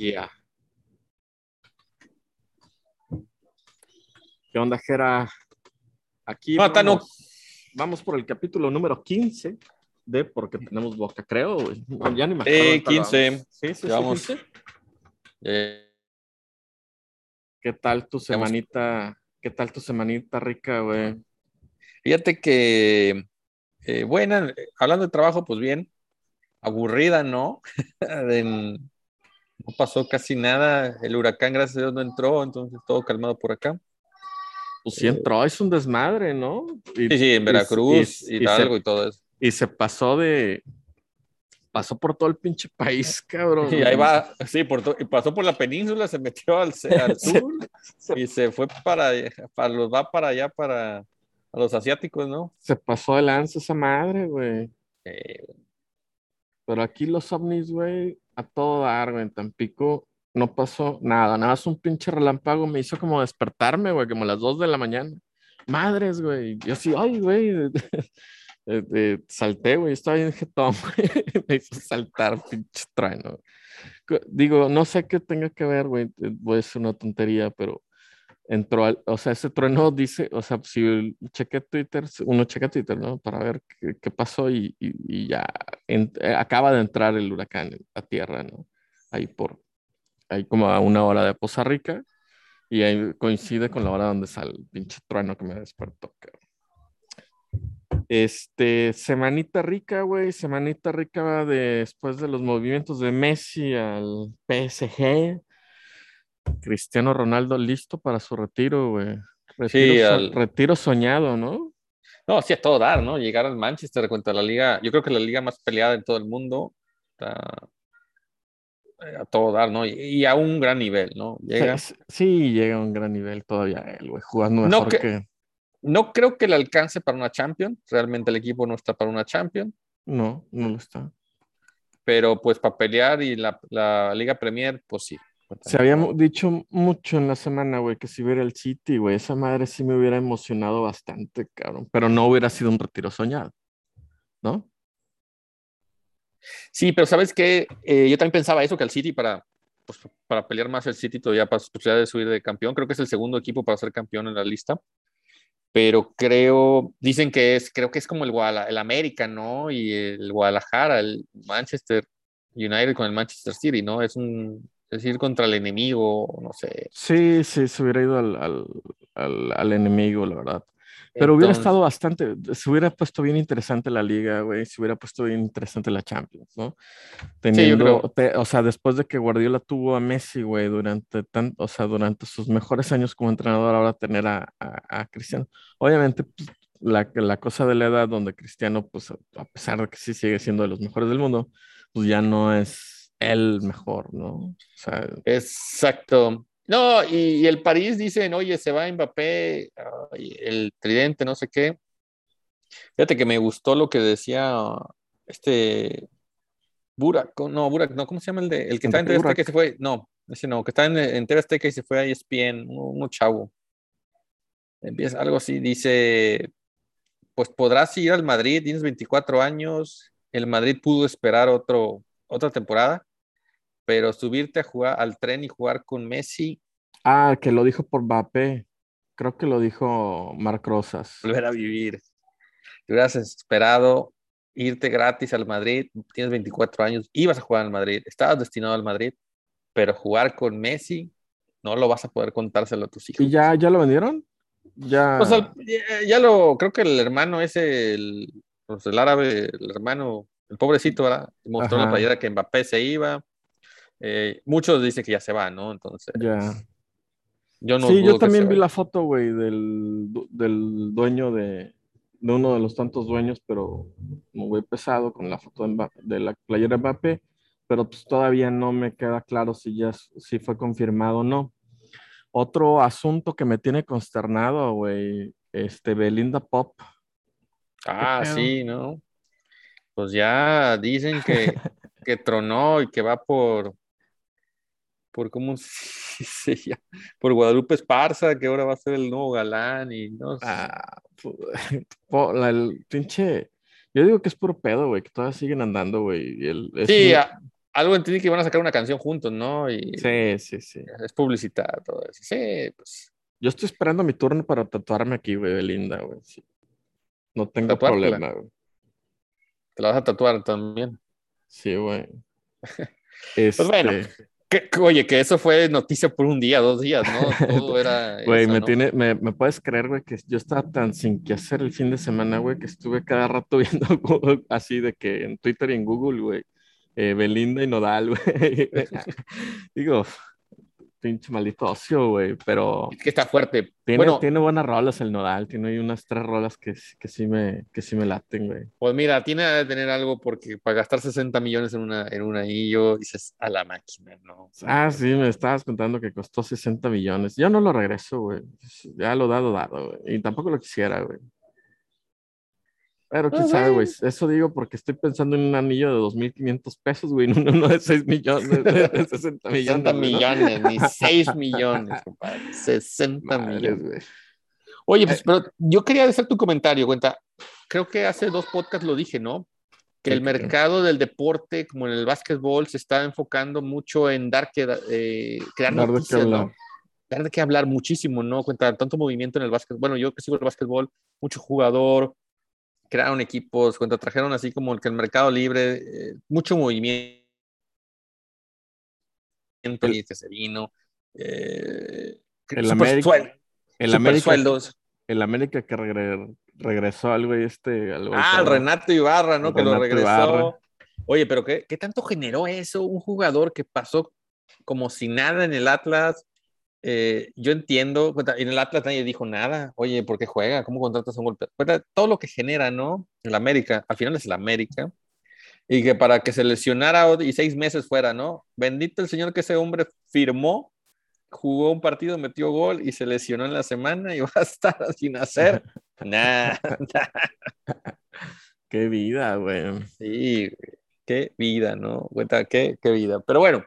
Ya. ¿Qué onda, Jera? Aquí vamos, vamos por el capítulo número 15 de Porque tenemos boca, creo. No, ya ni me. Eh, ahorita 15. vamos. Sí, sí, sí, Llevamos- 15. Eh, ¿Qué tal tu semanita? ¿Qué tal tu semanita rica, güey? fíjate que, eh, buena, hablando de trabajo, pues bien, aburrida, ¿no? De- no pasó casi nada, el huracán, gracias a Dios, no entró, entonces todo calmado por acá. Pues sí entró, es un desmadre, ¿no? Y, Sí, sí, en y- Veracruz, y- y Hidalgo se, y todo eso. y se pasó de... Pasó por todo el pinche país, cabrón. Y ahí va, sí, por to- y pasó por la península, se metió al, al Se- sur y se fue para, para los, va para allá, para a los asiáticos, ¿no? Se pasó de lanza esa madre, güey. Eh, Pero aquí los ovnis, güey, a todo dar, güey. En Tampico no pasó nada. Nada más un pinche relámpago me hizo como despertarme, güey, como a las 2 de la mañana. Madres, güey. Yo así, ay, güey. Eh, eh, salté, güey. Estaba bien jetón, güey. Me hizo saltar, pinche trueno. Digo, no sé qué tenga que ver, güey. Voy a decir una tontería, pero entró al, o sea, ese trueno dice, o sea, si chequé Twitter, uno checa Twitter, ¿no? Para ver qué, qué pasó y, y- ya eh, acaba de entrar el huracán a tierra, ¿no? Ahí por, ahí como a una hora de Poza Rica y ahí coincide con la hora donde sale el pinche trueno que me despertó, cabrón. Este, semanita rica, güey, semanita rica de- después de los movimientos de Messi al PSG. Cristiano Ronaldo listo para su retiro, güey. Retiro, Sí, al- retiro soñado, ¿no? No, sí, a todo dar, ¿no? Llegar al Manchester contra la liga, yo creo que la liga más peleada en todo el mundo, está eh, a todo dar, ¿no? Y, y a un gran nivel, ¿no? Llega. Sí, sí, llega a un gran nivel todavía él, güey, jugando No mejor que- que... No creo que le alcance para una Champions, realmente el equipo no está para una Champions, No, no lo está. pero pues para pelear y la, la Liga Premier, pues sí. Se había dicho mucho en la semana, güey, que si hubiera el City, güey, esa madre sí me hubiera emocionado bastante, cabrón, pero no hubiera sido un retiro soñado, ¿no? Sí, pero ¿sabes qué? Eh, yo también pensaba eso, que el City para, pues, para pelear más el City todavía para sus posibilidades de subir de campeón, creo que es el segundo equipo para ser campeón en la lista, pero creo, dicen que es, creo que es como el, Guadala- el América, ¿no? Y el Guadalajara, el Manchester United con el Manchester City, ¿no? Es un, es ir contra el enemigo, no sé. Sí, sí, se hubiera ido al, al, al- al enemigo, la verdad. Pero hubiera Entonces- estado bastante, se hubiera puesto bien interesante la liga, güey, se hubiera puesto bien interesante la Champions, ¿no? Teniendo, creo. te- o sea, después de que Guardiola tuvo a Messi, güey, durante tan, o sea, durante sus mejores años como entrenador, ahora tener a, a, a Cristiano. Obviamente, pues, la, la cosa de la edad donde Cristiano, pues, a pesar de que sí sigue siendo de los mejores del mundo, pues ya no es el mejor, ¿no? O sea, Exacto. No, y, y el París dicen, oye, se va Mbappé, el tridente, no sé qué. Fíjate que me gustó lo que decía este Burak, no, Burak, no, ¿cómo se llama el de el que está en TV Azteca y se fue? No, ese no, que está en, en TV Azteca y se fue a ESPN, uno, uno chavo. Empieza algo así, dice, pues podrás ir al Madrid, tienes 24 años, el Madrid pudo esperar otro, otra temporada, pero subirte a jugar al tren y jugar con Messi, ah, que lo dijo por Mbappé, creo que lo dijo Marc Rosas. volver a vivir. Te hubieras esperado irte gratis al Madrid, tienes 24 años, ibas a jugar al Madrid, estabas destinado al Madrid, pero jugar con Messi no lo vas a poder contárselo a tus hijos. ¿Y ya, ya lo vendieron? Ya. O sea, ya, ya lo, creo que el hermano ese, el, pues, el árabe, el hermano, el pobrecito, ¿verdad? Mostró en la playera que Mbappé se iba. Eh, muchos dicen que ya se va, ¿no? Entonces, ya. yo no sí, yo también vi vaya. la foto, güey, del, del dueño de, de uno de los tantos dueños, pero muy pesado con la foto de, Mba- de la playera de Mbappé, pero pues todavía no me queda claro si ya si fue confirmado o no. Otro asunto que me tiene consternado, güey, este, Belinda Pop. Ah, sí, ¿no? Pues ya dicen que, que tronó y que va por, por cómo se llama, por Guadalupe Esparza, que ahora va a ser el nuevo galán y no sé. Ah, po- la- el pinche. Yo digo que es puro pedo, güey, que todavía siguen andando, güey. Sí, a- algo entendí que iban a sacar una canción juntos, ¿no? Y Sí, sí, sí. es publicidad, todo eso. Sí, pues. Yo estoy esperando mi turno para tatuarme aquí, güey, Belinda, güey. sí. No tengo ¿Tatuártela? problema, güey. Te la vas a tatuar también. Sí, güey. Pues bueno, Este, Que- oye, que eso fue noticia por un día, dos días, ¿no? Todo era. Güey, me, ¿no? tiene, me, me puedes creer, güey, que yo estaba tan sin que hacer el fin de semana, güey, que estuve cada rato viendo Google, así de que en Twitter y en Google, güey, eh, Belinda y Nodal, güey. Digo, pinche maldito ocio, güey, pero Es que está fuerte. tiene, bueno, tiene buenas rolas el Nodal, tiene ahí unas tres rolas que, que, sí, me, que sí me laten, güey. pues mira, tiene que tener algo porque para gastar 60 millones en una, en un anillo, dices a la máquina, ¿no? Ah, sí, me estabas contando que costó 60 millones. Yo no lo regreso, güey. Ya lo dado, dado, güey. Y tampoco lo quisiera, güey. Pero quién sabe, güey. Eso digo porque estoy pensando en un anillo de 2.500 pesos, güey. No uno de 6 millones, de, de 60 millones. 60 güey, ¿no? millones, ni 6 millones, compadre. 60 Madres, millones. güey. Oye, pues, pero yo quería hacer tu comentario, cuenta. Creo que hace dos podcasts lo dije, ¿no? Que el mercado del deporte, como en el básquetbol, se está enfocando mucho en dar que eh, crear Dar de qué noticias, ¿no? hablar. Dar de qué hablar muchísimo, ¿no? Cuenta tanto movimiento en el básquet. Bueno, yo que sigo el básquetbol, mucho jugador, crearon equipos, cuenta trajeron así como el que el mercado libre, eh, mucho movimiento y que se vino. Eh, El super América- El América, sueldos. el América que regre- regresó al güey este. Ah, el. Renato Ibarra, ¿no? Que lo regresó. Ibarra. Oye, pero qué, ¿qué tanto generó eso? Un jugador que pasó como si nada en el Atlas. Eh, yo entiendo, en el Atlas nadie dijo nada. Oye, ¿por qué juega? ¿Cómo contratas a un? Cuenta, todo lo que genera, ¿no? El América, al final es el América. Y que para que se lesionara y seis meses fuera, ¿no? Bendito el Señor que ese hombre firmó, jugó un partido, metió gol y se lesionó en la semana y va a estar sin hacer nada. Qué vida, güey. Sí, qué vida, ¿no? Cuenta, qué, qué vida. Pero bueno,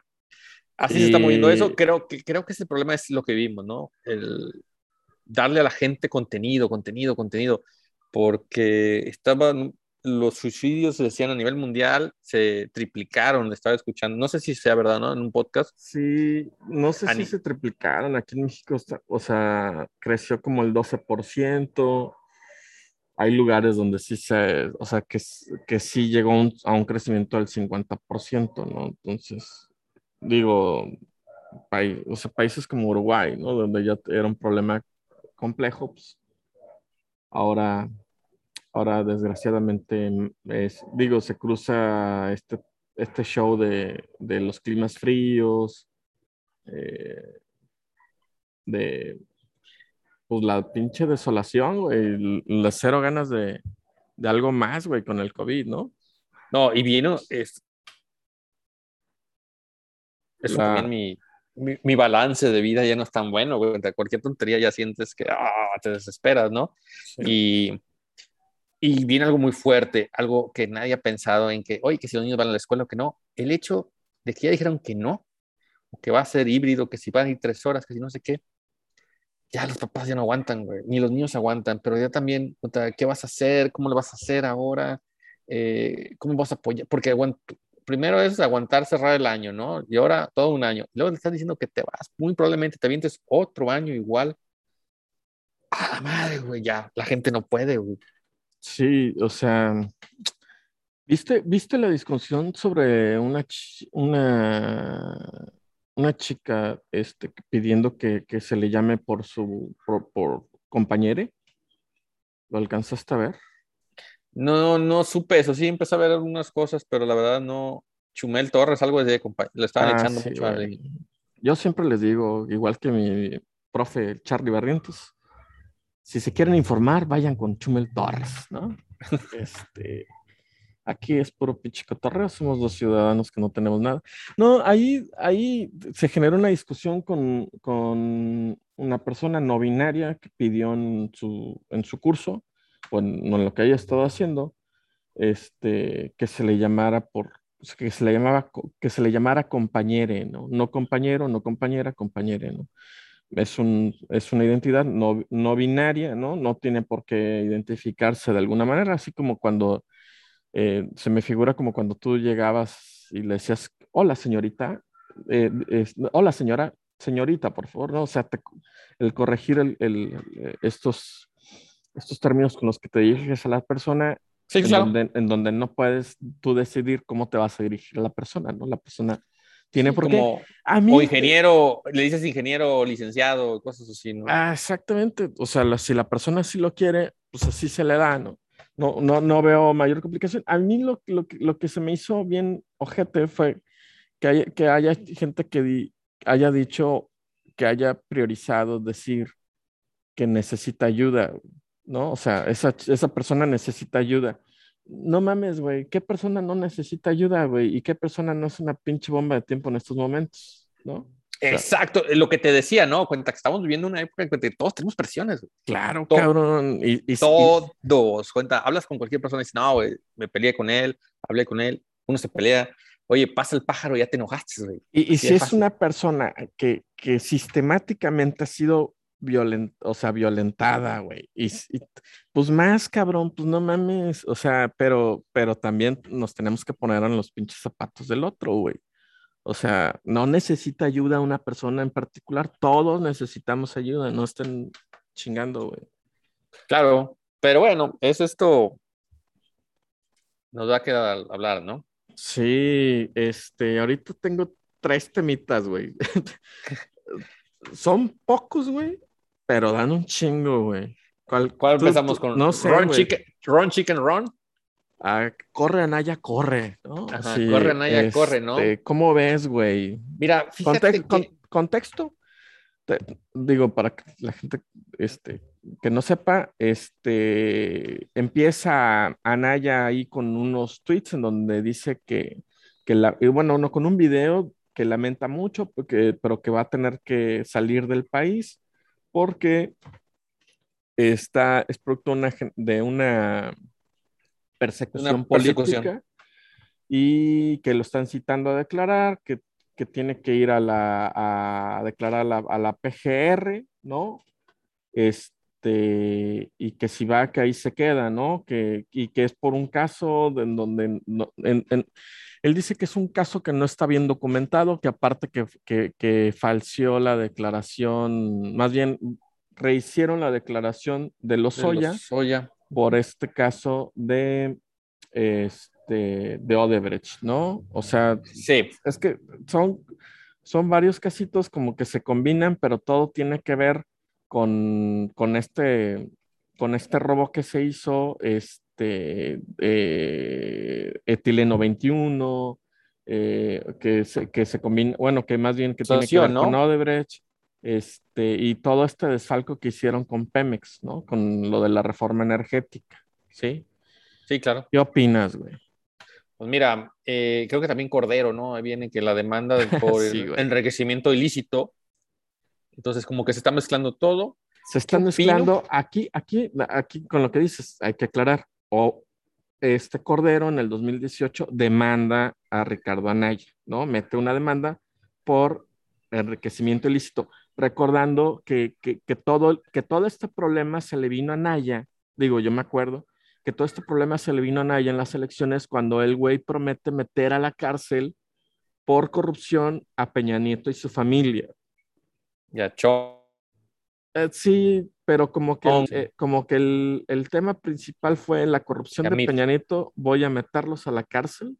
así se está moviendo Y- eso. Creo que, creo que ese problema es lo que vimos, ¿no? El darle a la gente contenido, contenido, contenido, porque estaban los suicidios, se decían a nivel mundial, se triplicaron, estaba escuchando, no sé si sea verdad, ¿no? En un podcast. Sí, no sé Ani- si se triplicaron. Aquí en México, o sea, creció como el 12%. Hay lugares donde sí se, o sea, que, que sí llegó un- a un crecimiento del 50%, ¿no? Entonces, digo, o sea, países como Uruguay, ¿no? Donde ya era un problema complejo, pues ahora, ahora desgraciadamente, es, digo, se cruza este, este show de, de los climas fríos, eh, de pues la pinche desolación, güey, las cero ganas de, de algo más, güey, con el COVID, ¿no? No, y vino, es, eso La- también mi, mi, mi balance de vida ya no es tan bueno, güey. Cualquier tontería ya sientes que ah, te desesperas, ¿no? Y, y viene algo muy fuerte, algo que nadie ha pensado en que, oye, que si los niños van a la escuela o que no. El hecho de que ya dijeron que no, o que va a ser híbrido, que si van a ir tres horas, que si no sé qué, ya los papás ya no aguantan, güey, ni los niños aguantan, pero ya también, ¿qué vas a hacer? ¿Cómo lo vas a hacer ahora? Eh, ¿Cómo vas a apoyar? Porque aguant- primero es aguantar cerrar el año, ¿no? Y ahora todo un año. Luego le están diciendo que te vas, muy probablemente te avientes otro año igual. A la madre, güey, ya, la gente no puede, güey. Sí, o sea, ¿viste, viste la discusión sobre una, una, una chica este, pidiendo que, que se le llame por su por, por compañere? ¿Lo alcanzaste a ver? No, no supe eso, sí empecé a ver algunas cosas, pero la verdad no. Chumel Torres, algo de compa- le estaban Ah, echando sí, mucho. Yo siempre les digo, igual que mi profe Charlie Barrientos, si se quieren informar, vayan con Chumel Torres, ¿no? Este, aquí es puro pinche cotorreo, somos dos ciudadanos que no tenemos nada. No, ahí, ahí se generó una discusión con, con una persona no binaria que pidió en su, en su curso, o en, en lo que haya estado haciendo, este, que se le llamara por, que se le llamaba, que se le llamara compañere, ¿no? No compañero, no compañera, compañere, ¿no? Es un, es una identidad no, no binaria, ¿no? No tiene por qué identificarse de alguna manera, así como cuando eh, se me figura como cuando tú llegabas y le decías hola señorita, eh, hola señora, señorita, por favor, ¿no? O sea, te- el corregir el, el, eh, estos, estos términos con los que te diriges a la persona, Sí, en, claro. donde, en donde no puedes tú decidir cómo te vas a dirigir a la persona, ¿no? La persona tiene Sí, por qué. como, A mí, o ingeniero, le dices ingeniero licenciado, cosas así, ¿no? Ah, exactamente. O sea, si la persona sí lo quiere, pues así se le da, ¿no? No, no, no veo mayor complicación. A mí lo, lo, lo que se me hizo bien ojete fue que haya, que haya gente que di- haya dicho, que haya priorizado decir que necesita ayuda, ¿no? O sea, esa, esa persona necesita ayuda. No mames, güey. ¿Qué persona no necesita ayuda, güey? ¿Y qué persona no es una pinche bomba de tiempo en estos momentos, ¿no? sea- Exacto, lo que te decía, ¿no? Cuenta que estamos viviendo una época en que todos tenemos presiones, güey. Claro, cabrón. Y, y- todos, cuenta, hablas con cualquier persona y dices, no, güey, me peleé con él, hablé con él, uno se pelea, oye, pasa el pájaro, ya te enojaste, güey. Y, y si es es fácil. una persona que, que sistemáticamente ha sido violent, o sea, violentada, güey, y, y pues más cabrón, pues no mames, o sea, pero, pero también nos tenemos que poner en los pinches zapatos del otro, güey. O sea, no necesita ayuda una persona en particular, todos necesitamos ayuda, no estén chingando, güey. Claro, pero bueno, es esto, nos va a quedar hablar, ¿no? Sí, este, ahorita tengo tres temitas, güey. Son pocos, güey, pero dan un chingo, güey. ¿Cuál, ¿Cuál tú- empezamos con? No sé, Ron. Chicken, Ron Chicken Ron. Ah, corre, Anaya, corre, ¿no? Ajá, corre, Anaya, corre, ¿no? este, ¿Cómo ves, güey? Mira, fíjate que... con- contexto, te- digo, para que la gente este, que no sepa, este, empieza Anaya ahí con unos tweets en donde dice que, que la, y bueno, uno con un video que lamenta mucho, porque, pero que va a tener que salir del país porque está, es producto de una, gen- de una persecución Una persecución. política y que lo están citando a declarar, que, que tiene que ir a, la, a declarar a la, a la PGR, ¿no? Este, y que si va, que ahí se queda, ¿no? Que, y que es por un caso de- en donde, no- en- en- él dice que es un caso que no está bien documentado, que aparte que, que, que falseó la declaración, más bien rehicieron la declaración de Lozoya Soya. por este caso de, este, de Odebrecht, ¿no? O sea, Sí, es que son, son varios casitos como que se combinan, pero todo tiene que ver con, con este, con este robo que se hizo, este, eh, etileno 21, eh, que, se, que se combina, bueno, que más bien que tiene que ver ¿no? con Odebrecht, este, y todo este desfalco que hicieron con Pemex, ¿no? Con lo de la reforma energética, ¿sí? sí, claro. ¿Qué opinas, güey? Pues mira, eh, creo que también Cordero, ¿no? Ahí viene que la demanda por Sí, enriquecimiento ilícito. Entonces, como que se está mezclando todo. Se están ¿Qué opino? mezclando aquí, aquí, aquí con lo que dices, hay que aclarar. O este Cordero en el 2018 demanda a Ricardo Anaya, ¿no? Mete una demanda por enriquecimiento ilícito, recordando que, que, que todo, que todo este problema se le vino a Anaya, digo, yo me acuerdo, que todo este problema se le vino a Anaya en las elecciones cuando el güey promete meter a la cárcel por corrupción a Peña Nieto y su familia. Ya, cho. Eh, sí, pero como que, eh, como que el, el tema principal fue la corrupción de mira. Peña Nieto, voy a meterlos a la cárcel,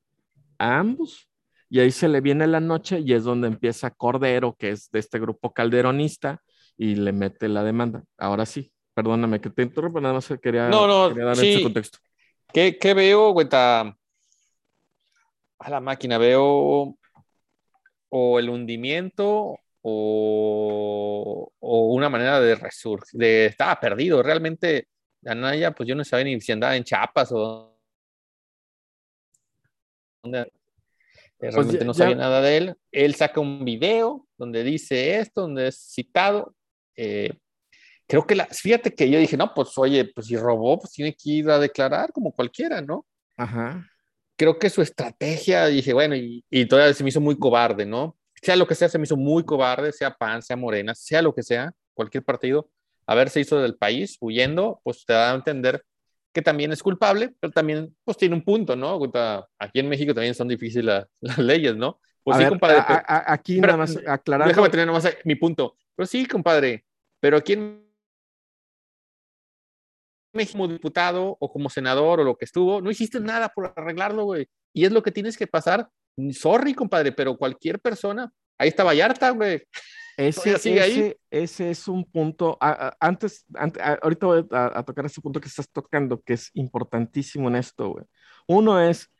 a ambos, y ahí se le viene la noche y es donde empieza Cordero, que es de este grupo calderonista, y le mete la demanda. Ahora sí, perdóname que te interrumpa, nada más quería, No, no, quería dar sí. ese contexto. ¿Qué, qué veo, cuenta? A la máquina, veo o el hundimiento o, o una manera de resurgir. De, estaba perdido, realmente. Anaya, pues yo no sabía ni si andaba en Chiapas o dónde. Eh, Realmente Pues ya- no ya- sabía nada de él. Él saca un video donde dice esto, donde es citado. Eh, creo que la, fíjate que yo dije, no, pues oye, pues si robó, pues tiene que ir a declarar como cualquiera, ¿no? Ajá. creo que su estrategia, dije, bueno, y, y todavía se me hizo muy cobarde, ¿no? Sea lo que sea, se me hizo muy cobarde, sea PAN, sea Morena, sea lo que sea, cualquier partido, haberse hizo del país huyendo, pues te da a entender que también es culpable, pero también pues tiene un punto, ¿no? Aquí en México también son difíciles la- las leyes, ¿no? Pues A sí, ver, compadre. a- pero- a- aquí pero- nada más aclarando. Déjame tener nomás mi punto. Pero sí, compadre. Pero aquí en México, como diputado o como senador o lo que estuvo, no hiciste nada por arreglarlo, güey. Y es lo que tienes que pasar. Sorry, compadre, pero cualquier persona. Ahí está Vallarta, güey. Ese, sigue ahí. ese, es un punto. a- a- antes, ante- a- ahorita voy a, a tocar ese punto que estás tocando, que es importantísimo en esto, güey. Uno es,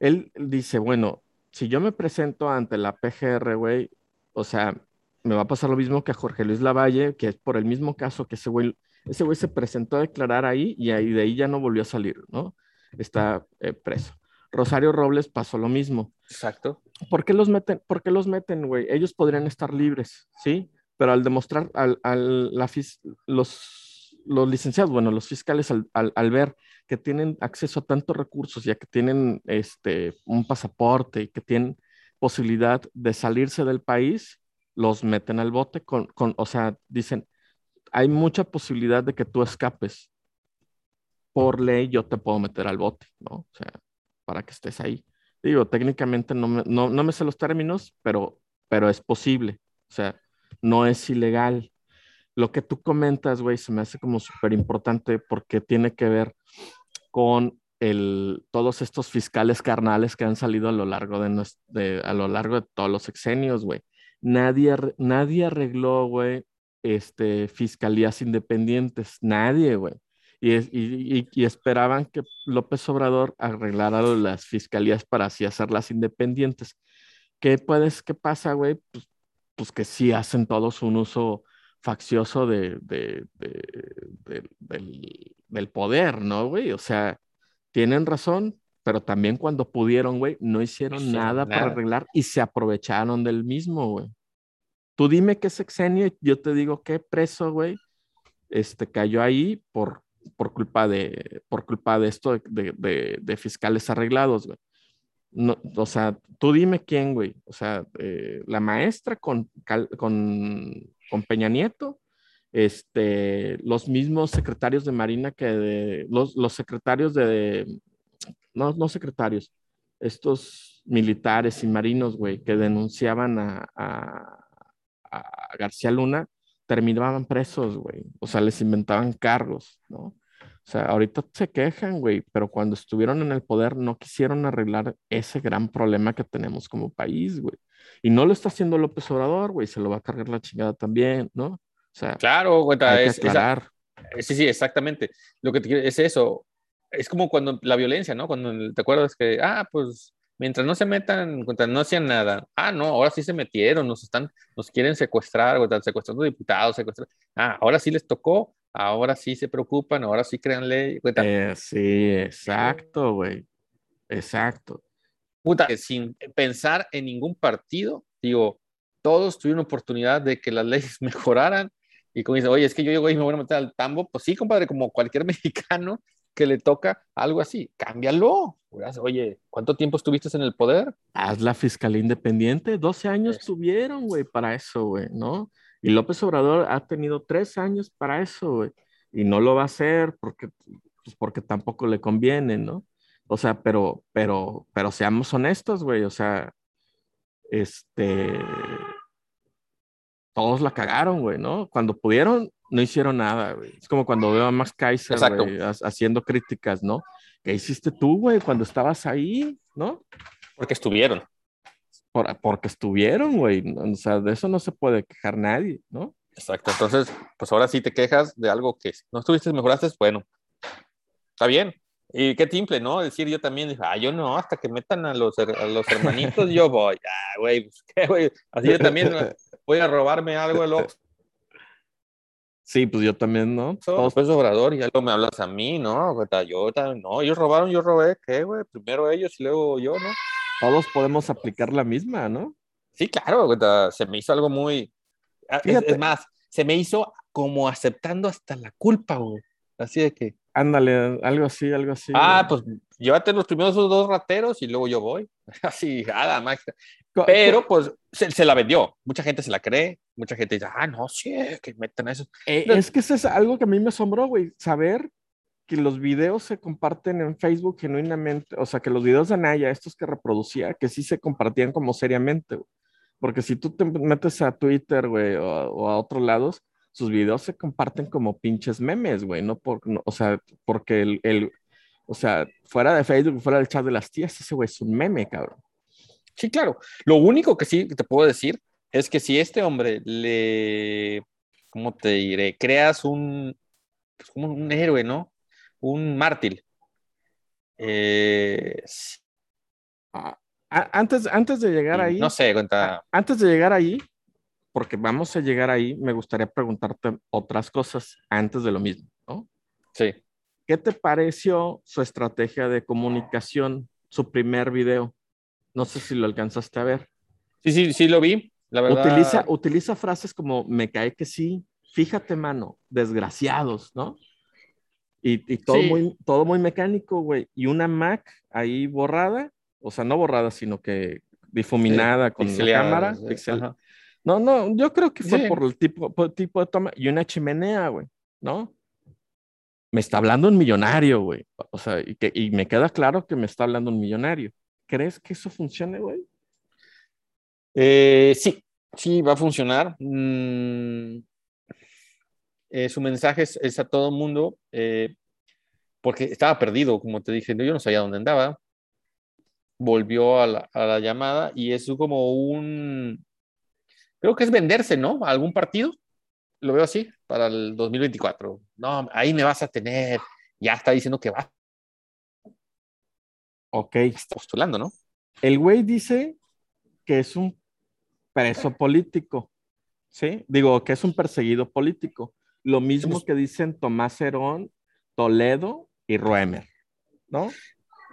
él dice, bueno, si yo me presento ante la PGR, güey, o sea, me va a pasar lo mismo que a Jorge Luis Lavalle, que es por el mismo caso que ese güey, ese güey se presentó a declarar ahí y ahí de ahí ya no volvió a salir, ¿no? Está eh, preso. Rosario Robles pasó lo mismo. Exacto. ¿Por qué los meten? ¿Por qué los meten, güey? Ellos podrían estar libres, ¿sí? Pero al demostrar, al, al- la fis- los, los licenciados, bueno, los fiscales, al, al- al ver que tienen acceso a tantos recursos, ya que tienen este, un pasaporte y que tienen posibilidad de salirse del país, los meten al bote con, con, o sea, dicen, hay mucha posibilidad de que tú escapes. Por ley yo te puedo meter al bote, ¿no? O sea, para que estés ahí. Digo, técnicamente no me, no, no me sé los términos, pero, pero es posible. O sea, no es ilegal. Lo que tú comentas, güey, se me hace como súper importante porque tiene que ver con el, todos estos fiscales carnales que han salido a lo largo de, nues- de- a lo largo de todos los sexenios, güey. Nadie, nadie arregló, güey, este, fiscalías independientes. Nadie, güey. Y, y- y- esperaban que López Obrador arreglara las fiscalías para así hacerlas independientes. ¿Qué puedes, qué pasa, güey? Pues, pues que sí hacen todos un uso faccioso de, de- de- de- del, del poder, ¿no, güey? O sea, tienen razón, pero también cuando pudieron, güey, no hicieron hicieron nada para nada. arreglar y se aprovecharon del mismo, güey. Tú dime qué sexenio, y yo te digo qué preso, güey, este, cayó ahí por, por culpa de, por culpa de esto de, de- de- de fiscales arreglados, güey. No, o sea, tú dime quién, güey. O sea, eh, la maestra con, con, con Peña Nieto, este, los mismos secretarios de Marina que de, los, los secretarios de, no, no secretarios, estos militares y marinos, güey, que denunciaban a, a- a García Luna, terminaban presos, güey. O sea, les inventaban cargos, ¿no? O sea, ahorita se quejan, güey, pero cuando estuvieron en el poder no quisieron arreglar ese gran problema que tenemos como país, güey. Y no lo está haciendo López Obrador, güey, se lo va a cargar la chingada también, ¿no? O sea, Claro, güey. hay es- aclarar. Eh, Sí, sí, exactamente. Lo que te quiero- es eso. Es como cuando la violencia, ¿no? Cuando te acuerdas que, ah, pues mientras no se metan, mientras no hacían nada. Ah, no, ahora sí se metieron, nos están, nos quieren secuestrar, güey, están secuestrando diputados, secuestrar. Ah, ahora sí les tocó, ahora sí se preocupan, ahora sí crean ley. Eh, sí, exacto, güey. Exacto. puta, sin pensar en ningún partido, digo, todos tuvieron oportunidad de que las leyes mejoraran. Y como dice, oye, es que yo llego y me voy a meter al tambo, pues sí, compadre, como cualquier mexicano que le toca algo así, cámbialo. Oye, ¿cuánto tiempo estuviste en el poder? Haz la fiscalía independiente. 12 años tuvieron, güey, para eso, güey, ¿no? Y López Obrador ha tenido tres años para eso, güey. Y no lo va a hacer porque, pues porque tampoco le conviene, ¿no? O sea, pero, pero, pero seamos honestos, güey. O sea, este, todos la cagaron, güey, ¿no? Cuando pudieron, no hicieron nada, güey. Es como cuando veo a Max Kaiser, güey, haciendo críticas, ¿no? ¿Qué hiciste tú, güey, cuando estabas ahí, ¿no? Porque estuvieron. Por- porque estuvieron, güey. O sea, de eso no se puede quejar nadie, ¿no? Exacto. Entonces, pues ahora sí te quejas de algo que no estuviste, mejoraste, bueno, está bien. Y qué simple, ¿no? Decir yo también, dije, ah, yo no, hasta que metan a los, a los hermanitos, yo voy. Ah, güey, pues qué, güey. Así yo también voy a robarme algo el Oxxo, Sí, pues yo también, ¿no? Todos, pues Obrador, y ya luego me hablas a mí, ¿no? Yo también, no, ellos robaron, yo robé, ¿qué, güey? Primero ellos y luego yo, ¿no? todos podemos aplicar la misma, ¿no? Sí, claro, güey, se me hizo algo muy... ah, Es, es más, se me hizo como aceptando hasta la culpa, güey. Así de que, Ándale, algo así, algo así. ah, güey. pues llévate los primeros dos rateros y luego yo voy. Así, nada más. Pero pues se, se la vendió. Mucha gente se la cree. Mucha gente dice, ah, no, sí, que metan eso. Eh, es que eso es algo que a mí me asombró, güey, saber que los videos se comparten en Facebook genuinamente, o sea, que los videos de Anaya, estos que reproducía, que sí se compartían como seriamente, güey. Porque si tú te metes a Twitter, güey, o, o, a otros lados, sus videos se comparten como pinches memes, güey, no por, no, o sea, porque el, el, o sea, fuera de Facebook, fuera del chat de las tías, ese güey es un meme, cabrón. Sí, claro. Lo único que sí te puedo decir es que si este hombre le, ¿cómo te diré? Creas un, pues como un héroe, ¿no? Un mártir. Eh, ah, antes, antes de llegar ahí. No sé, cuenta. Antes de llegar ahí, porque vamos a llegar ahí, me gustaría preguntarte otras cosas antes de lo mismo, ¿no? Sí. ¿Qué te pareció su estrategia de comunicación, su primer video? No sé si lo alcanzaste a ver. Sí, sí, sí lo vi. La verdad... utiliza, utiliza frases como me cae que sí, fíjate, mano, desgraciados, ¿no? Y, y todo, sí. muy, todo muy mecánico, güey. Y una Mac ahí borrada, o sea, no borrada, sino que difuminada sí, con la cámara. Pixel. No, no, yo creo que fue por el tipo, por el tipo de toma y una chimenea, güey, ¿no? Me está hablando un millonario, güey. O sea, y, que, y me queda claro que me está hablando un millonario. ¿Crees que eso funcione, güey? Eh, sí, sí, va a funcionar. Mm, eh, su mensaje es, es, a todo el mundo, eh, porque estaba perdido, como te dije, yo no sabía dónde andaba. Volvió a la, a la llamada y es como un, creo que es venderse, ¿no? A algún partido. Lo veo así para el 2024. No, ahí me vas a tener. Ya está diciendo que va. Ok. Está postulando, ¿no? El güey dice que es un preso político, ¿sí? Digo, que es un perseguido político. Lo mismo que dicen Tomás Herón, Toledo y Ruemer, ¿no?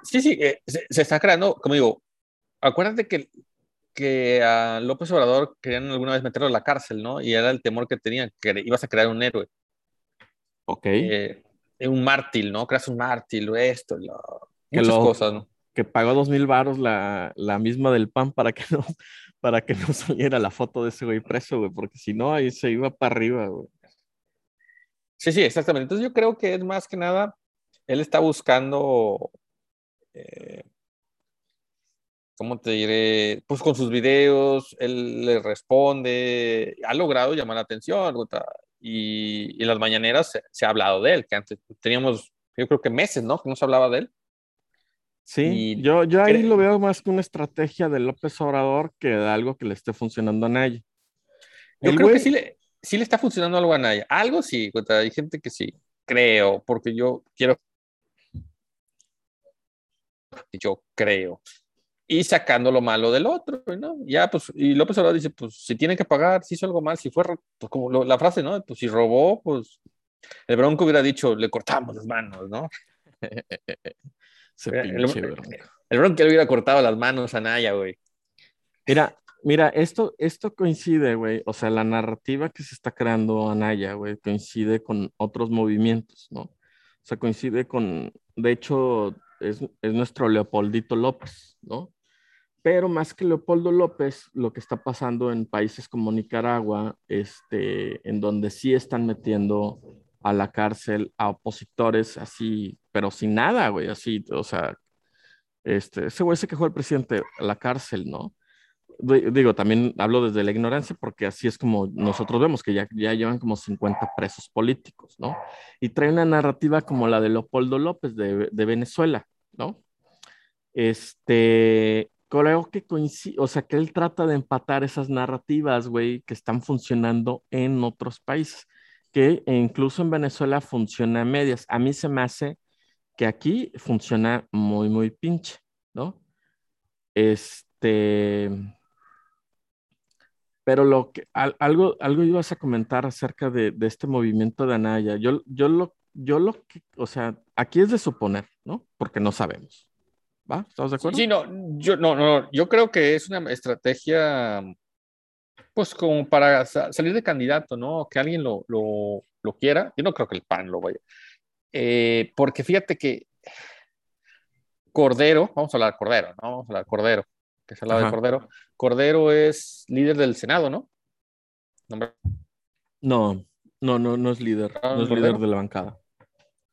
Sí, sí, eh, se, se, está creando, como digo, acuérdate que, que a López Obrador querían alguna vez meterlo a la cárcel, ¿no? Y era el temor que tenían, que ibas a crear un héroe. Ok. Eh, un mártir, ¿no? Creas un mártir, esto, lo, muchas lo, cosas, ¿no? Que pagó dos mil varos la, la misma del PAN para que no, para que no saliera la foto de ese güey preso, güey, porque si no, ahí se iba para arriba, güey. Sí, sí, exactamente. Entonces yo creo que es más que nada, él está buscando, eh, ¿cómo te diré? Pues con sus videos, él le responde, ha logrado llamar la atención, y, y las mañaneras se, se, ha hablado de él, que antes teníamos, yo creo que meses, ¿no? Que no se hablaba de él. Sí, y yo, yo ahí lo veo más que una estrategia de López Obrador que de algo que le esté funcionando a Naya. Yo el creo güey... que sí le, sí le está funcionando algo a Naya. Algo sí, hay gente que sí, creo, porque yo quiero. Yo creo. Y sacando lo malo del otro, ¿no? Ya, pues, y López Obrador dice: Pues si tiene que pagar, si hizo algo mal, si fue, pues como lo, la frase, ¿no? Pues si robó, pues el Bronco hubiera dicho: Le cortamos las manos, ¿no? Ese el, el, el Bronco le hubiera cortado las manos a Naya, güey. Mira, Mira, esto, esto coincide, güey, o sea, la narrativa que se está creando Anaya, güey, coincide con otros movimientos, ¿no? O sea, coincide con, de hecho, es, es, nuestro Leopoldito López, ¿no? Pero más que Leopoldo López, lo que está pasando en países como Nicaragua, este, en donde sí están metiendo a la cárcel a opositores así, pero sin nada, güey, así, o sea, este, ese güey se quejó el presidente a la cárcel, ¿no? digo, también hablo desde la ignorancia porque así es como nosotros vemos que ya, ya llevan como 50 presos políticos, ¿no? Y trae una narrativa como la de Leopoldo López de, de Venezuela, ¿no? Este, creo que coincide, o sea, que él trata de empatar esas narrativas, güey, que están funcionando en otros países, que incluso en Venezuela funciona a medias. A mí se me hace que aquí funciona muy, muy pinche, ¿no? Este pero lo que, al, algo, algo ibas a comentar acerca de, de, este movimiento de Anaya. Yo, yo, lo, yo lo que, o sea, aquí es de suponer, ¿no? Porque no sabemos. ¿Va? ¿Estamos de acuerdo? Sí, no, yo, no, no, yo creo que es una estrategia, pues como para salir de candidato, ¿no? Que alguien lo, lo, lo quiera. Yo no creo que el PAN lo vaya. Eh, porque fíjate que Cordero, vamos a hablar de Cordero, ¿no? Vamos a hablar de Cordero que se habla de Cordero. Cordero es líder del Senado, ¿no? No, no, no, no es líder. No, no es líder de la bancada.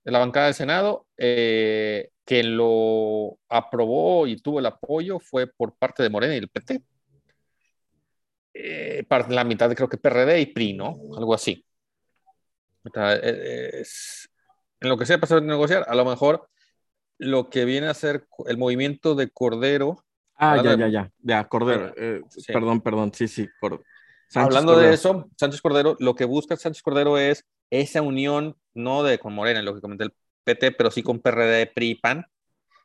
de la bancada del Senado, eh, que lo aprobó y tuvo el apoyo fue por parte de Morena y el PT. Eh, la mitad creo que PRD y PRI, ¿no? Algo así. Eh, en lo que sea pasar de negociar, a lo mejor lo que viene a ser el movimiento de Cordero. Ah, ya, ya, ya, ya, Cordero. Eh, perdón, perdón, sí, sí. Hablando de eso, Sánchez Cordero, lo que busca Sánchez Cordero es esa unión, no de con Morena, lógicamente el PT, pero sí con PRD, PRI, PAN.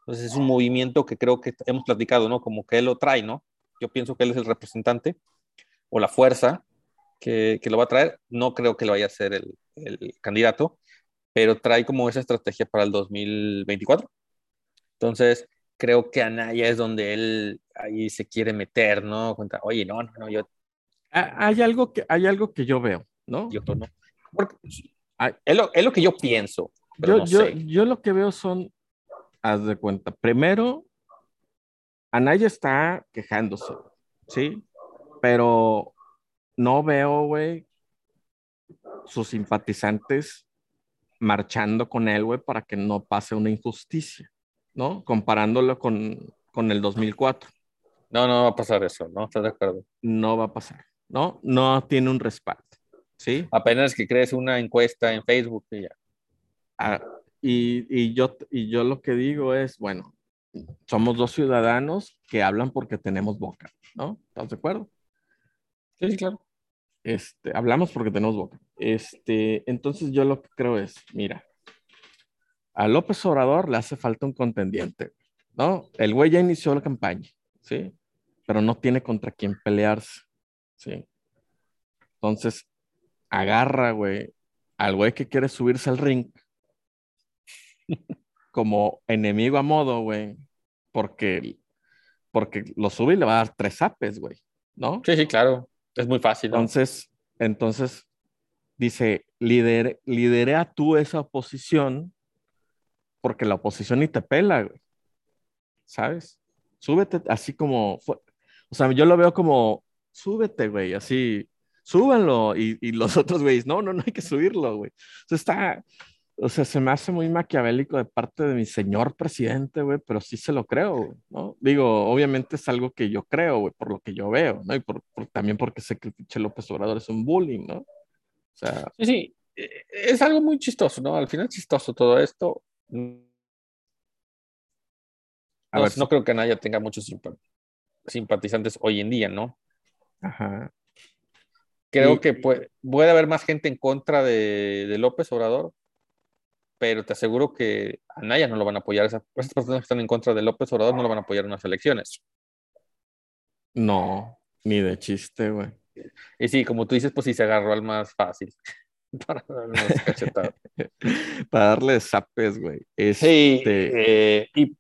Entonces es un movimiento que creo que hemos platicado, ¿no? Como que él lo trae, ¿no? Yo pienso que él es el representante o la fuerza que, que lo va a traer. No creo que lo vaya a ser el, el candidato, pero trae como esa estrategia para el 2024. Entonces, creo que Anaya es donde él ahí se quiere meter, ¿no? Cuenta, oye, no, no, no, yo. Hay algo que, hay algo que yo veo, ¿no? Yo no. Porque, es, lo, es lo que yo pienso. Yo, yo, yo lo que veo son, haz de cuenta, primero, Anaya está quejándose, ¿sí? Pero no veo, güey, sus simpatizantes marchando con él, güey, para que no pase una injusticia, ¿no? Comparándolo con, con el 2004. No, no va a pasar eso, ¿no? ¿Estás de acuerdo? No va a pasar, ¿no? No tiene un respaldo, ¿sí? Apenas que crees una encuesta en Facebook y ya. Ah, y, y, yo, y yo lo que digo es, bueno, somos dos ciudadanos que hablan porque tenemos boca, ¿no? ¿Estás de acuerdo? Sí, claro. Este, hablamos porque tenemos boca. Este, entonces yo lo que creo es, mira, a López Obrador le hace falta un contendiente, ¿no? El güey ya inició la campaña, ¿sí? Pero no tiene contra quién pelearse, ¿sí? Entonces, agarra, güey, al güey que quiere subirse al ring como enemigo a modo, güey, porque, porque lo sube y le va a dar tres apes, güey, ¿no? Sí, sí, claro. Es muy fácil. Entonces, entonces dice, lidere, lidera tú esa oposición porque la oposición ni te pela, güey. ¿Sabes? Súbete así como, o sea, yo lo veo como, súbete, güey, así, súbanlo. Y, y los otros güeyes, no, no, no hay que subirlo, güey. O sea, está, o sea, se me hace muy maquiavélico de parte de mi señor presidente, güey, pero sí se lo creo, ¿no? Digo, obviamente es algo que yo creo, güey, por lo que yo veo, ¿no? Y por, también porque sé que Che López Obrador es un bullying, ¿no? O sea... Sí, sí, e, es algo muy chistoso, ¿no? Al final chistoso todo esto. A no, ver, no creo que Anaya tenga muchos simpatizantes hoy en día, ¿no? Ajá. Creo que puede, puede, haber más gente en contra de, de López Obrador pero te aseguro que a Naya no lo van a apoyar. Esas, personas que están en contra de López Obrador no lo van a apoyar en las elecciones. No, ni de chiste, güey. Y sí, como tú dices, pues sí se agarró al más fácil. para darle para darle zapes, güey. Sí, este eh, y,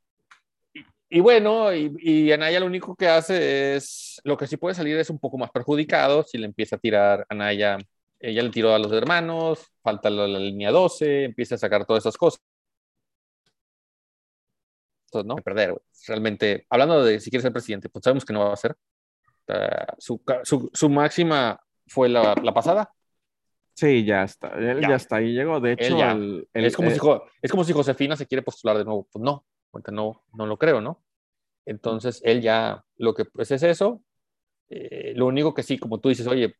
y, bueno, y, y, Anaya lo único que hace es, lo que sí puede salir es un poco más perjudicado si le empieza a tirar Anaya ella le tiró a los hermanos, falta la, línea 12, empieza a sacar todas esas cosas. Entonces, no, perder, Realmente, hablando de si quiere ser presidente, pues sabemos que no va a ser. su, su, su, máxima fue la, la, pasada. Sí, ya está. Él ya, está ahí llegó. De hecho, es, como si, es como si Josefina se quiere postular de nuevo. Pues no, no, no lo creo, ¿no? Entonces, él ya lo que pues es eso. Eh, lo único que sí, como tú dices, oye,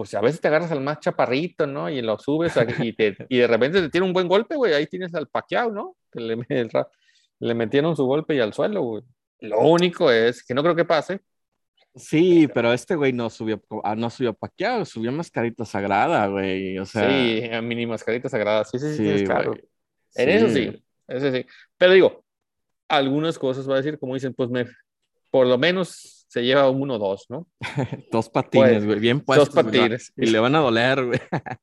pues a veces te agarras al más chaparrito, ¿no? Y lo subes y, te, y de repente te tiene un buen golpe, güey. Ahí tienes al paqueado, ¿no? Que le, le metieron su golpe y al suelo, güey. Lo único es que no creo que pase. Sí, pero este güey no subió, ah, no subió paqueado, subió mascarita sagrada, güey. O sea, sí, mini mascarita sagrada. Sí, sí, sí, claro. En eso sí, eso sí. Pero digo, algunas cosas va a decir, como dicen, pues me, por lo menos se lleva uno o dos, ¿no? dos patines, pues, güey, bien puestos. Dos patines. y le van a doler, güey.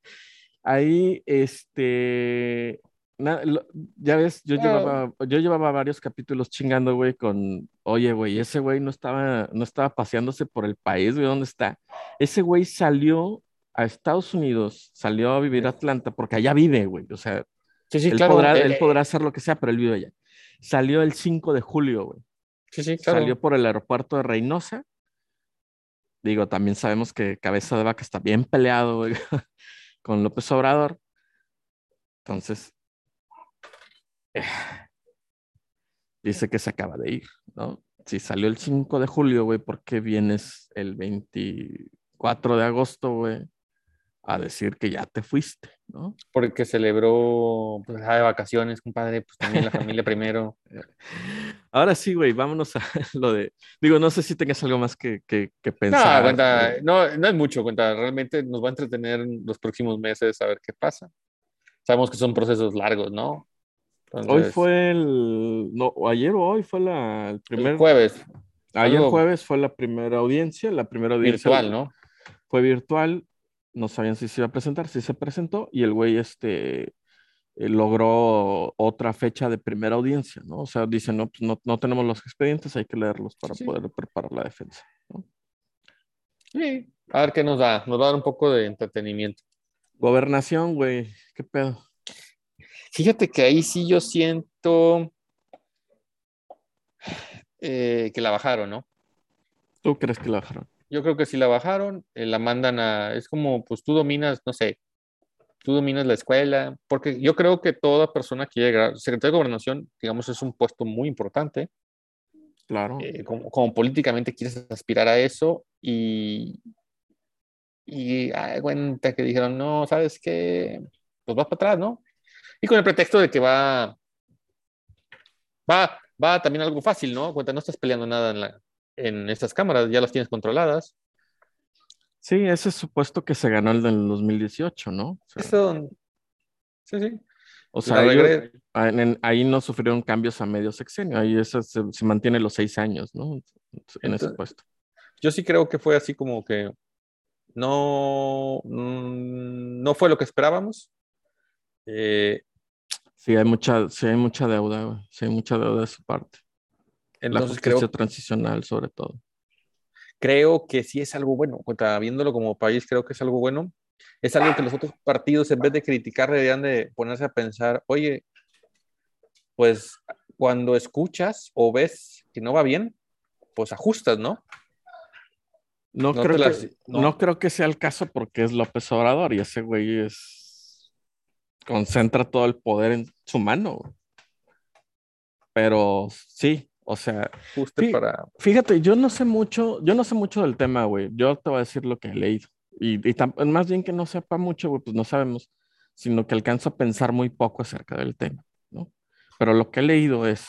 Ahí, este, ya ves, yo, llevaba, yo llevaba varios capítulos chingando, güey, con, oye, güey, ese güey no estaba, no estaba paseándose por el país, güey, ¿dónde está? Ese güey salió a Estados Unidos, salió a vivir a Atlanta, porque allá vive, güey, o sea, sí, sí, él, claro, podrá, eh, él podrá hacer lo que sea, pero él vive allá. Salió el 5 de julio, güey. Sí, sí, claro. Salió por el aeropuerto de Reynosa. Digo, también sabemos que Cabeza de Vaca está bien peleado con López Obrador. Entonces, dice que se acaba de ir, ¿no? Si salió el 5 de julio, güey, ¿por qué vienes el 24 de agosto, güey? A decir que ya te fuiste, ¿no? Porque celebró pues, de vacaciones, compadre, pues también la familia primero. Ahora sí, güey, vámonos a lo de. Digo, no sé si tengas algo más que, que, pensar. No, cuenta, no, no es mucho, cuenta. Realmente nos va a entretener los próximos meses a ver qué pasa. Sabemos que son procesos largos, ¿no? hoy fue el. No, ayer o hoy fue la, el primer. jueves. Ayer jueves fue la primera audiencia, la primera audiencia. Virtual, ¿no? Fue virtual. No sabían si se iba a presentar, si se presentó y el güey este, eh, logró otra fecha de primera audiencia, ¿no? O sea, dicen, no, pues no, no tenemos los expedientes, hay que leerlos para poder preparar la defensa, ¿no? Sí, a ver qué nos da, nos va a dar un poco de entretenimiento. Gobernación, güey, qué pedo. Fíjate que ahí sí yo siento eh, que la bajaron, ¿no? ¿Tú crees que la bajaron? Yo creo que sí la bajaron, eh, la mandan a, es como, pues tú dominas, no sé, tú dominas la escuela, porque yo creo que toda persona que llega, secretario de gobernación, digamos, es un puesto muy importante. Claro. Eh, como, como, políticamente quieres aspirar a eso y, y hay cuenta que dijeron, no, ¿sabes qué? Pues vas para atrás, ¿no? Y con el pretexto de que va, va, va también algo fácil, ¿no? Cuenta, no estás peleando nada en, la, en estas cámaras, ya las tienes controladas. Sí, ese supuesto que se ganó el del 2018, ¿no? Eso, sí, sí. O sea, ahí, no sufrieron cambios a medio sexenio, ahí eso se, mantiene los seis años, ¿no? En ese puesto. Yo sí creo que fue así como que no, mm, no fue lo que esperábamos. Eh, sí, hay mucha, sí hay mucha deuda, sí hay mucha deuda de su parte. la justicia transicional, sobre todo. Creo que sí es algo bueno, viéndolo como país, creo que es algo bueno. Es algo que los otros partidos, en vez de criticar, deberían de ponerse a pensar, oye, pues cuando escuchas o ves que no va bien, pues ajustas, ¿no? No, creo, que, no. creo que sea el caso porque es López Obrador y ese güey es. concentra todo el poder en su mano. Pero sí, o sea. Fíjate, para... fíjate, yo no sé mucho, yo no sé mucho del tema, güey. Yo te voy a decir lo que he leído. Y, más bien que no sepa mucho, güey, pues no sabemos, sino que alcanzo a pensar muy poco acerca del tema, ¿no? Pero lo que he leído es,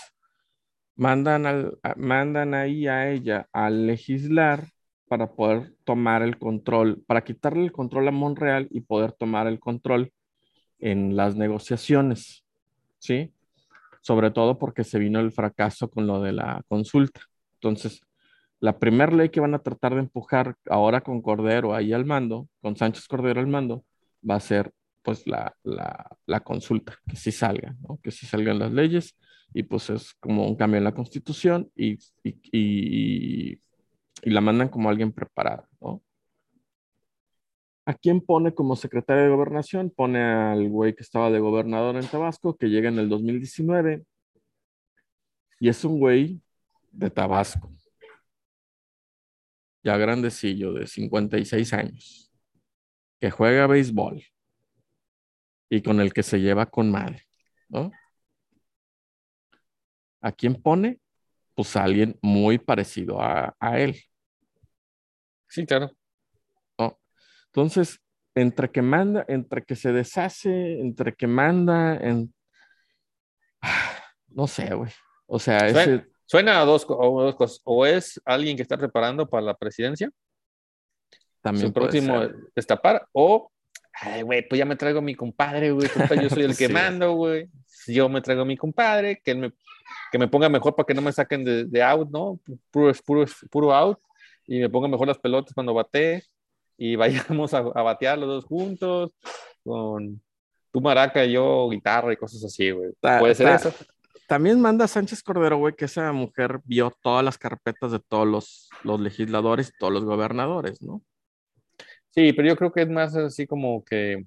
mandan, al, mandan ahí a ella a legislar para poder tomar el control, para quitarle el control a Monreal y poder tomar el control en las negociaciones, ¿sí? Sobre todo porque se vino el fracaso con lo de la consulta. Entonces, la primera ley que van a tratar de empujar ahora con Cordero ahí al mando, con Sánchez Cordero al mando, va a ser pues la, la, consulta, que sí salga, ¿no? que sí salgan las leyes y pues es como un cambio en la constitución y, y y la mandan como alguien preparado, ¿no? ¿A quién pone como secretario de gobernación? Pone al güey que estaba de gobernador en Tabasco, que llega en el 2019, y es un güey de Tabasco, ya grandecillo, de 56 años, que juega béisbol y con el que se lleva con madre, ¿no? ¿A quién pone? Pues alguien muy parecido a, a él. Sí, claro. Entonces, entre que manda, entre que se deshace, entre que manda, en... no sé, güey. O sea, suena, a dos, cosas. O es alguien que está preparando para la presidencia. También. Su próximo destapar. O, ay, güey, pues ya me traigo a mi compadre, güey. Yo soy el que mando, güey. Yo me traigo a mi compadre, que me, que me ponga mejor para que no me saquen de, de out, ¿no? Puro, puro, puro out y me ponga mejor las pelotas cuando bate y vayamos a, batear los dos juntos con tu maraca y yo guitarra y cosas así, güey. Puede ser eso. También manda Sánchez Cordero, güey, que esa mujer vio todas las carpetas de todos los, los legisladores y todos los gobernadores, ¿no? Sí, pero yo creo que es más así como que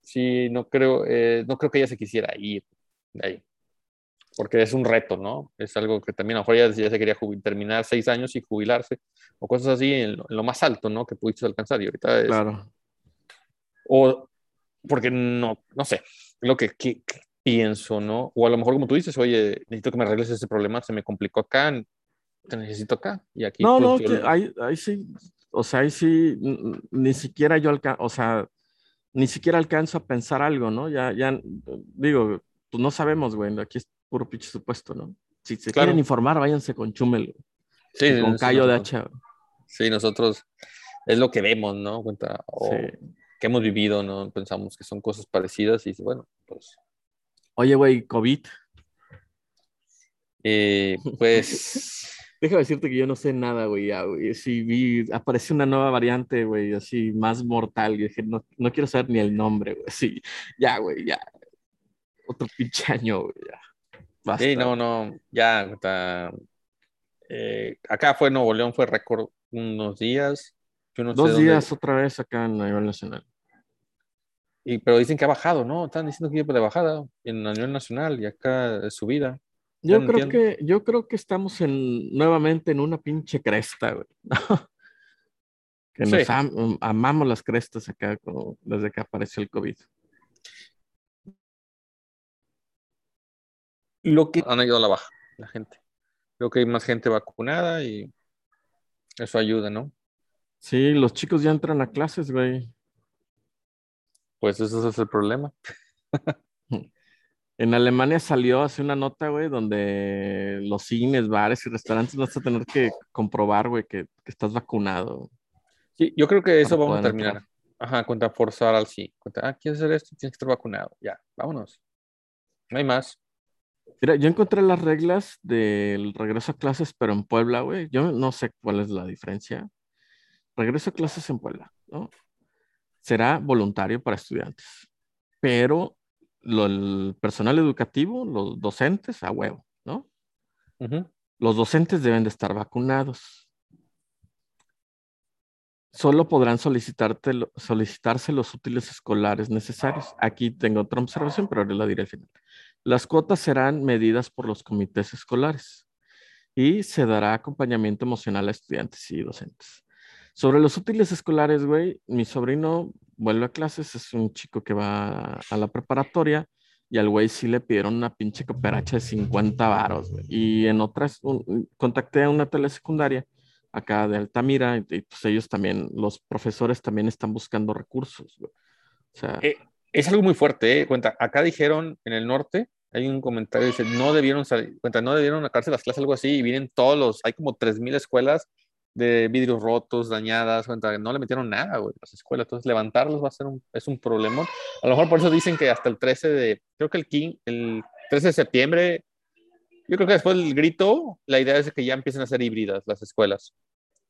sí, no creo, eh, no creo que ella se quisiera ir de ahí porque es un reto, ¿no? Es algo que también a lo mejor ya, se quería terminar seis años y jubilarse, o cosas así en lo, más alto, ¿no? Que pudiste alcanzar y ahorita es... Claro. O porque no, no sé, lo que, pienso, ¿no? O a lo mejor como tú dices, oye, necesito que me arregles ese problema, se me complicó acá, te necesito acá. Y aquí, No, pues, no, yo que lo- ahí, ahí sí, o sea, ahí sí, ni siquiera yo alcanzo, o sea, ni siquiera alcanzo a pensar algo, ¿no? Ya, ya, digo, pues no sabemos, güey, aquí puro pinche supuesto, ¿no? Si se Claro. quieren informar, váyanse con Chumel sí, y con sí, Cayo de Hacha. Sí, nosotros es lo que vemos, ¿no? Cuenta, o Sí. que hemos vivido, ¿no? Pensamos que son cosas parecidas y bueno, pues, Oye, güey, COVID. eh, pues, Déjame decirte que yo no sé nada, güey, ya, güey. Sí, vi, apareció una nueva variante, güey, así, más mortal. Y dije, no, no quiero saber ni el nombre, güey. Sí, ya, güey, ya. Otro pinche año, güey, ya. Basta. sí, no, no, ya, eh, acá fue Nuevo León, fue récord unos días. Yo no sé Dos dónde- días otra vez acá en nivel nacional. y, pero dicen que ha bajado, ¿no? Están diciendo que iba de bajada en a nivel nacional y acá es subida. Yo no creo entiendo. que, yo creo que estamos en, nuevamente en una pinche cresta, güey. que nos am- amamos las crestas acá como desde que apareció el COVID. Lo que han ido a la baja, la gente. Creo que hay más gente vacunada y eso ayuda, ¿no? Sí, los chicos ya entran a clases, güey. Pues ese es el problema. En Alemania salió hace una nota, güey, donde los cines, bares y restaurantes vas a tener que comprobar, güey, que, que estás vacunado. Sí, yo creo que eso vamos a terminar. entrar. Ajá, cuenta forzar al sí. Cuenta, ah, ¿quieres hacer esto? Tienes que estar vacunado. Ya, vámonos. No hay más. Mira, yo encontré las reglas del regreso a clases, pero en Puebla, güey. Yo no sé cuál es la diferencia. Regreso a clases en Puebla, ¿no? Será voluntario para estudiantes, pero lo- el personal educativo, los docentes, a huevo, ¿no? Los docentes deben de estar vacunados. Solo podrán solicitarte, solicitarse los útiles escolares necesarios. Aquí tengo otra observación, pero ahora la diré al final. Las cuotas serán medidas por los comités escolares y se dará acompañamiento emocional a estudiantes y docentes. Sobre los útiles escolares, güey, mi sobrino vuelve a clases, es un chico que va a la preparatoria y al güey sí le pidieron una pinche cooperacha de 50 varos, güey. Y en otras, un- contacté a una telesecundaria acá de Altamira y, y, pues ellos también, los profesores también están buscando recursos, güey. O sea, Eh, es algo muy fuerte, ¿eh? Cuenta, acá dijeron en el norte, hay un comentario que dice, no debieron salir, cuenta, no debieron acabarse las clases, algo así, y vienen todos los, hay como 3.000 escuelas de vidrios rotos, dañadas, cuenta, no le metieron nada, güey, las escuelas, entonces levantarlos va a ser un, es un problema. A lo mejor por eso dicen que hasta el 13 de, creo que el, 15, el 13 de septiembre, yo creo que después del grito, la idea es que ya empiecen a ser híbridas las escuelas.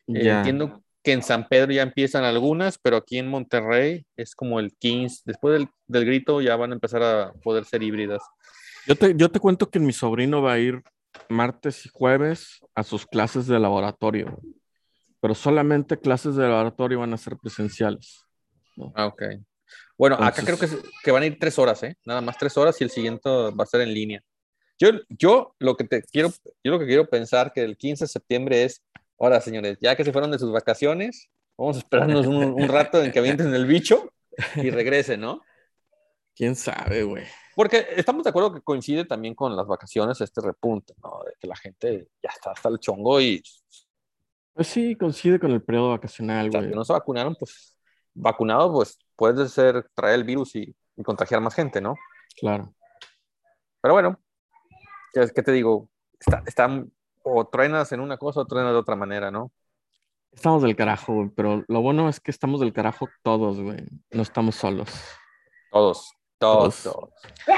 Eh. Entiendo que en San Pedro ya empiezan algunas, pero aquí en Monterrey es como el 15. Después del, del grito ya van a empezar a poder ser híbridas. Yo te, yo te cuento que mi sobrino va a ir martes y jueves a sus clases de laboratorio, pero solamente clases de laboratorio van a ser presenciales. Ah, ok. Bueno, acá creo Entonces- que, que van a ir tres horas, ¿eh? Nada más tres horas y el siguiente va a ser en línea. Yo, yo lo que te quiero, yo lo que quiero pensar que el 15 de septiembre es, ahora señores, ya que se fueron de sus vacaciones, vamos a esperarnos un, un rato en que avienten el bicho y regresen, ¿no? ¿Quién sabe, güey? Porque estamos de acuerdo que coincide también con las vacaciones este repunte, ¿no? De que la gente ya está hasta el chongo y Pues sí, coincide con el periodo vacacional, güey. que no se vacunaron, pues vacunado, pues puede ser traer el virus y, y contagiar más gente, ¿no? Claro. Pero bueno, ¿qué, te digo? Está, están o truenas en una cosa o truenas de otra manera, ¿no? Estamos del carajo, güey, pero lo bueno es que estamos del carajo todos, güey. No estamos solos. Todos, todos, Todos.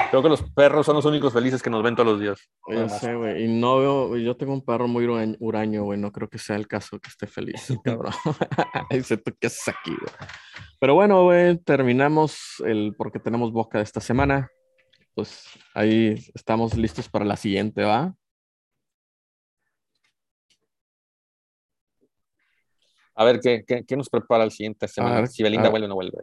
Creo que los perros son los únicos felices que nos ven todos los días. Ya Nada más. sé, güey. Y no veo, yo tengo un perro muy huraño- güey. No creo que sea el caso que esté feliz, el cabrón. Dice, ¿tú qué haces aquí, güey? Pero bueno, güey, terminamos el porque tenemos boca de esta semana. Pues ahí estamos listos para la siguiente, ¿va? A ver, ¿qué, qué, qué nos prepara el siguiente semana? ver, si Belinda vuelve o no vuelve.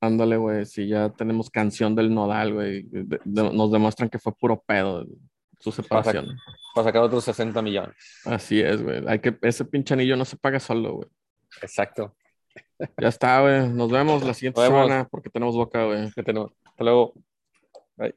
Ándale, güey. Si ya tenemos canción del Nodal, güey. de- de- nos demuestran que fue puro pedo su separación. Para sacar otros 60 millones. Así es, güey. Hay que, ese pinche anillo no se paga solo, güey. Exacto. Ya está, güey. Nos vemos la siguiente vemos. semana porque tenemos boca, güey. Hasta luego. Bye.